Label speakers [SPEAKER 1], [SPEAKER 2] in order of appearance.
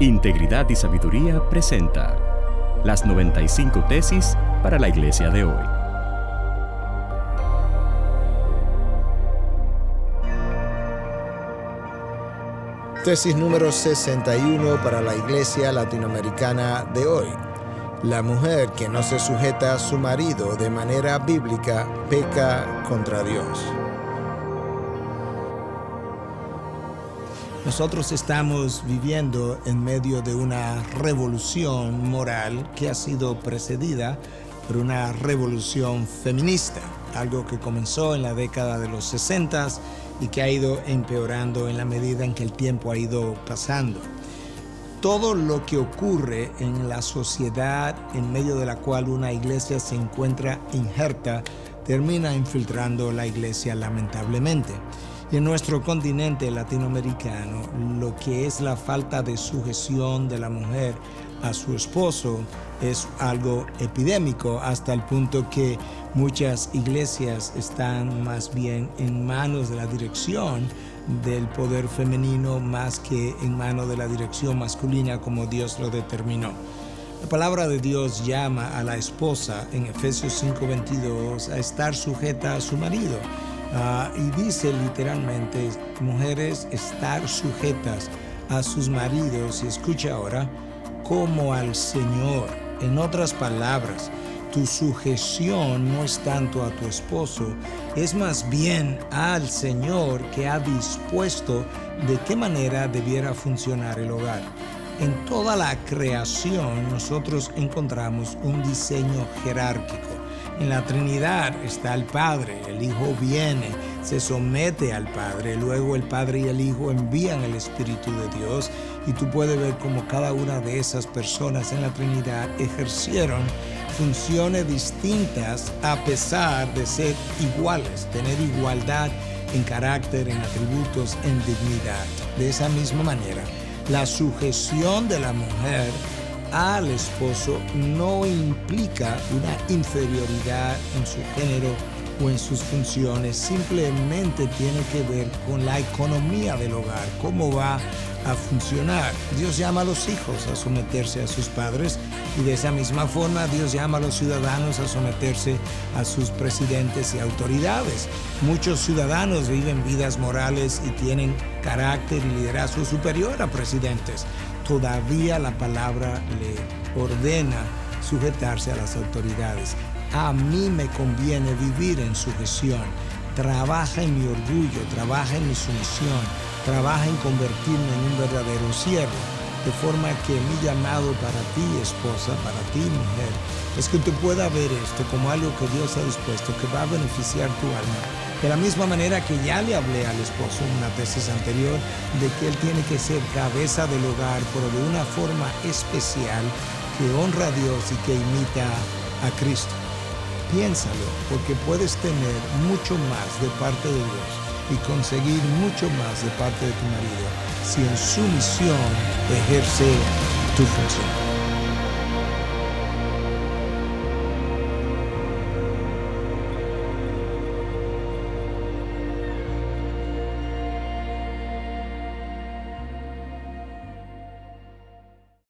[SPEAKER 1] Integridad y Sabiduría presenta las 95 tesis para la iglesia de hoy.
[SPEAKER 2] Tesis número 61 para la iglesia latinoamericana de hoy. La mujer que no se sujeta a su marido de manera bíblica peca contra Dios. Nosotros estamos viviendo en medio de una revolución moral que ha sido precedida por una revolución feminista, algo que comenzó en la década de los 60 y que ha ido empeorando en la medida en que el tiempo ha ido pasando. Todo lo que ocurre en la sociedad en medio de la cual una iglesia se encuentra injerta termina infiltrando la iglesia lamentablemente en nuestro continente latinoamericano, lo que es la falta de sujeción de la mujer a su esposo es algo epidémico hasta el punto que muchas iglesias están más bien en manos de la dirección del poder femenino más que en manos de la dirección masculina como Dios lo determinó. La palabra de Dios llama a la esposa en Efesios 5:22 a estar sujeta a su marido Ah, y dice literalmente, mujeres, estar sujetas a sus maridos, y escucha ahora, como al Señor. En otras palabras, tu sujeción no es tanto a tu esposo, es más bien al Señor que ha dispuesto de qué manera debiera funcionar el hogar. En toda la creación nosotros encontramos un diseño jerárquico. En la Trinidad está el Padre, el Hijo viene, se somete al Padre, luego el Padre y el Hijo envían el Espíritu de Dios y tú puedes ver cómo cada una de esas personas en la Trinidad ejercieron funciones distintas a pesar de ser iguales, tener igualdad en carácter, en atributos, en dignidad. De esa misma manera, la sujeción de la mujer al esposo no implica una inferioridad en su género o en sus funciones, simplemente tiene que ver con la economía del hogar, cómo va a funcionar. Dios llama a los hijos a someterse a sus padres y de esa misma forma Dios llama a los ciudadanos a someterse a sus presidentes y autoridades. Muchos ciudadanos viven vidas morales y tienen carácter y liderazgo superior a presidentes todavía la palabra le ordena sujetarse a las autoridades. A mí me conviene vivir en sujeción. Trabaja en mi orgullo, trabaja en mi sumisión, trabaja en convertirme en un verdadero siervo. De forma que mi llamado para ti, esposa, para ti, mujer, es que tú puedas ver esto como algo que Dios ha dispuesto, que va a beneficiar tu alma de la misma manera que ya le hablé al esposo en una tesis anterior de que él tiene que ser cabeza del hogar, pero de una forma especial que honra a Dios y que imita a Cristo. Piénsalo, porque puedes tener mucho más de parte de Dios y conseguir mucho más de parte de tu marido si en su misión ejerce tu función.